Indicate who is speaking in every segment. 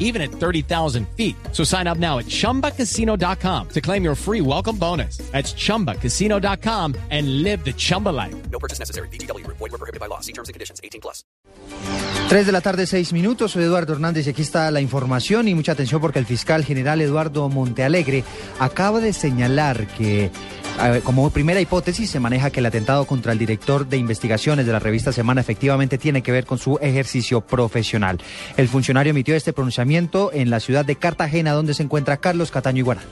Speaker 1: even at 30,000 feet. So sign up now at chumbacasino.com to claim your free welcome bonus. That's chumbacasino.com and live the Chumba life.
Speaker 2: No purchase necessary. BGW. Void were prohibited by law. See terms and conditions. 18 plus.
Speaker 3: 3 de la tarde, 6 minutos. Soy Eduardo Hernández y aquí está la información y mucha atención porque el fiscal general Eduardo Montealegre acaba de señalar que como primera hipótesis se maneja que el atentado contra el director de investigaciones de la revista Semana efectivamente tiene que ver con su ejercicio profesional. El funcionario emitió este pronunciamiento en la ciudad de Cartagena donde se encuentra Carlos Cataño Iguarán.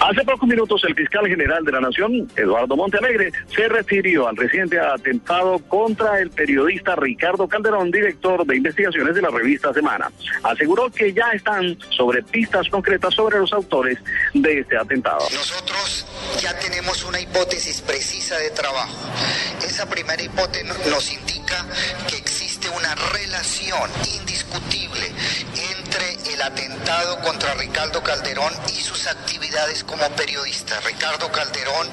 Speaker 4: Hace pocos minutos el fiscal general de la Nación, Eduardo Montealegre, se refirió al reciente atentado contra el periodista Ricardo Calderón, director de investigaciones de la revista Semana. Aseguró que ya están sobre pistas concretas sobre los autores de este atentado.
Speaker 5: Nosotros ya tenemos una hipótesis precisa de trabajo. Esa primera hipótesis nos indica que existe una relación indiscutible entre el atentado contra Ricardo Calderón y sus actividades como periodista. Ricardo Calderón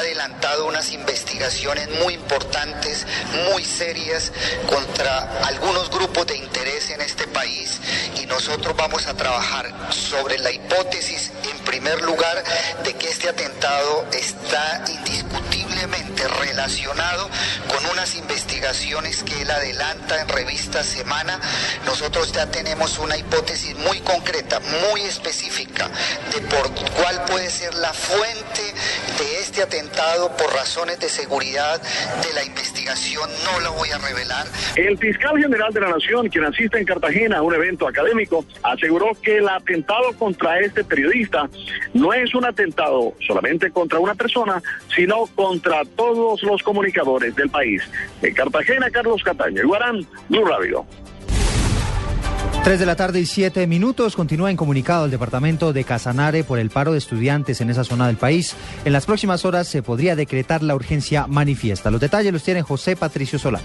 Speaker 5: adelantado unas investigaciones muy importantes, muy serias contra algunos grupos de interés en este país y nosotros vamos a trabajar sobre la hipótesis, en primer lugar, de que este atentado está indiscutiblemente relacionado con unas investigaciones que él adelanta en revista Semana. Nosotros ya tenemos una hipótesis muy concreta, muy específica, de por cuál puede ser la fuente este atentado por razones de seguridad de la investigación. No lo voy a revelar.
Speaker 4: El fiscal general de la Nación, quien asiste en Cartagena a un evento académico, aseguró que el atentado contra este periodista no es un atentado solamente contra una persona, sino contra todos los comunicadores del país. En Cartagena, Carlos Cataño, Guarán, Blue Radio.
Speaker 3: 3 de la tarde y 7 minutos. Continúa en comunicado el departamento de Casanare por el paro de estudiantes en esa zona del país. En las próximas horas se podría decretar la urgencia manifiesta. Los detalles los tiene José Patricio Solano.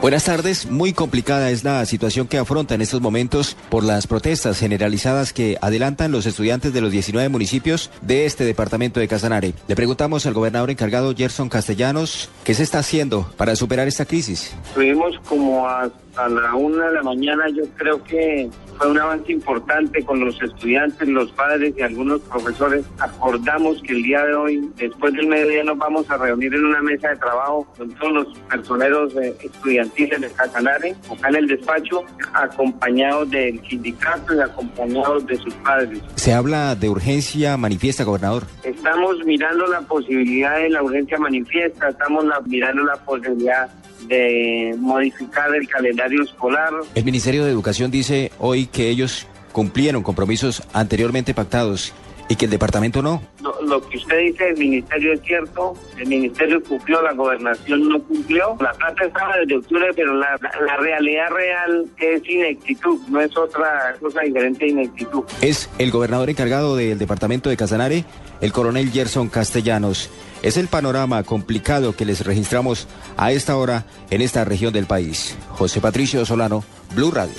Speaker 6: Buenas tardes. Muy complicada es la situación que afronta en estos momentos por las protestas generalizadas que adelantan los estudiantes de los 19 municipios de este departamento de Casanare. Le preguntamos al gobernador encargado Gerson Castellanos qué se está haciendo para superar esta crisis.
Speaker 7: Estuvimos como a, a la una de la mañana, yo creo que fue un avance importante con los estudiantes, los padres y algunos profesores. Acordamos que el día de hoy, después del mediodía, nos vamos a reunir en una mesa de trabajo con todos los personeros eh, estudiantiles de Casanare, acá en el despacho, acompañados del sindicato y acompañados de sus padres.
Speaker 6: Se habla de urgencia manifiesta, gobernador.
Speaker 7: Estamos mirando la posibilidad de la urgencia manifiesta, estamos la- mirando la posibilidad de modificar el calendario escolar.
Speaker 6: El Ministerio de Educación dice hoy que ellos cumplieron compromisos anteriormente pactados y que el departamento no.
Speaker 7: Lo, lo que usted dice del ministerio es cierto, el ministerio cumplió, la gobernación no cumplió. La plata estaba desde octubre, pero la, la- la realidad real es ineptitud, no es otra cosa diferente de ineptitud.
Speaker 6: Es el gobernador encargado del departamento de Casanare, el coronel Gerson Castellanos. Es el panorama complicado que les registramos a esta hora en esta región del país. José Patricio Solano, Blue Radio.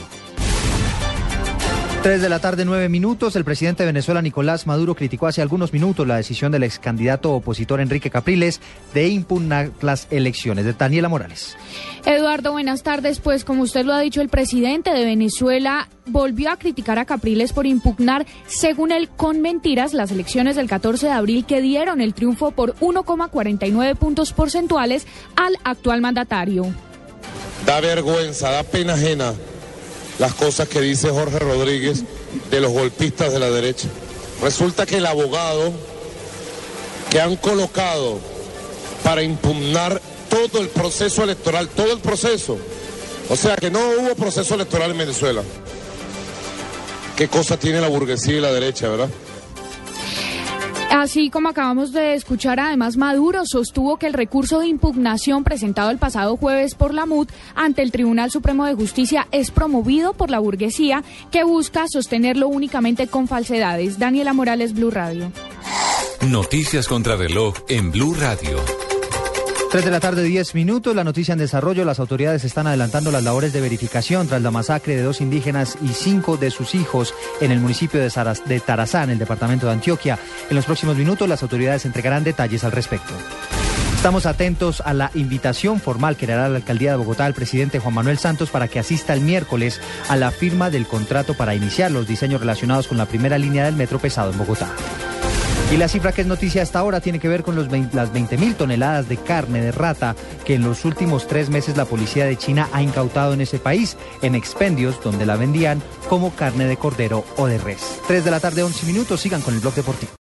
Speaker 3: 3 de la tarde, 9 minutos. El presidente de Venezuela, Nicolás Maduro, criticó hace algunos minutos la decisión del ex candidato opositor Enrique Capriles de impugnar las elecciones. De Daniela Morales.
Speaker 8: Eduardo, buenas tardes. Pues como usted lo ha dicho, el presidente de Venezuela volvió a criticar a Capriles por impugnar, según él, con mentiras las elecciones del 14 de abril que dieron el triunfo por 1,49 puntos porcentuales al actual mandatario.
Speaker 9: Da vergüenza, da pena ajena las cosas que dice Jorge Rodríguez de los golpistas de la derecha. Resulta que el abogado que han colocado para impugnar todo el proceso electoral, todo el proceso, o sea que no hubo proceso electoral en Venezuela. ¿Qué cosa tiene la burguesía y la derecha, verdad?
Speaker 8: Así como acabamos de escuchar, además Maduro sostuvo que el recurso de impugnación presentado el pasado jueves por la MUD ante el Tribunal Supremo de Justicia es promovido por la burguesía que busca sostenerlo únicamente con falsedades. Daniela Morales, Blue Radio.
Speaker 10: Noticias contra reloj en Blue Radio.
Speaker 3: 3 de la tarde, 10 minutos. La noticia en desarrollo. Las autoridades están adelantando las labores de verificación tras la masacre de dos indígenas y cinco de sus hijos en el municipio de, Saras- de Tarazá, en el departamento de Antioquia. En los próximos minutos, las autoridades entregarán detalles al respecto. Estamos atentos a la invitación formal que le hará la alcaldía de Bogotá al presidente Juan Manuel Santos para que asista el miércoles a la firma del contrato para iniciar los diseños relacionados con la primera línea del metro pesado en Bogotá. Y la cifra que es noticia hasta ahora tiene que ver con los 20 las 20 mil toneladas de carne de rata que en los últimos tres meses la policía de China ha incautado en ese país, en expendios donde la vendían como carne de cordero o de res. 3 de la tarde, 11 minutos, sigan con el blog deportivo.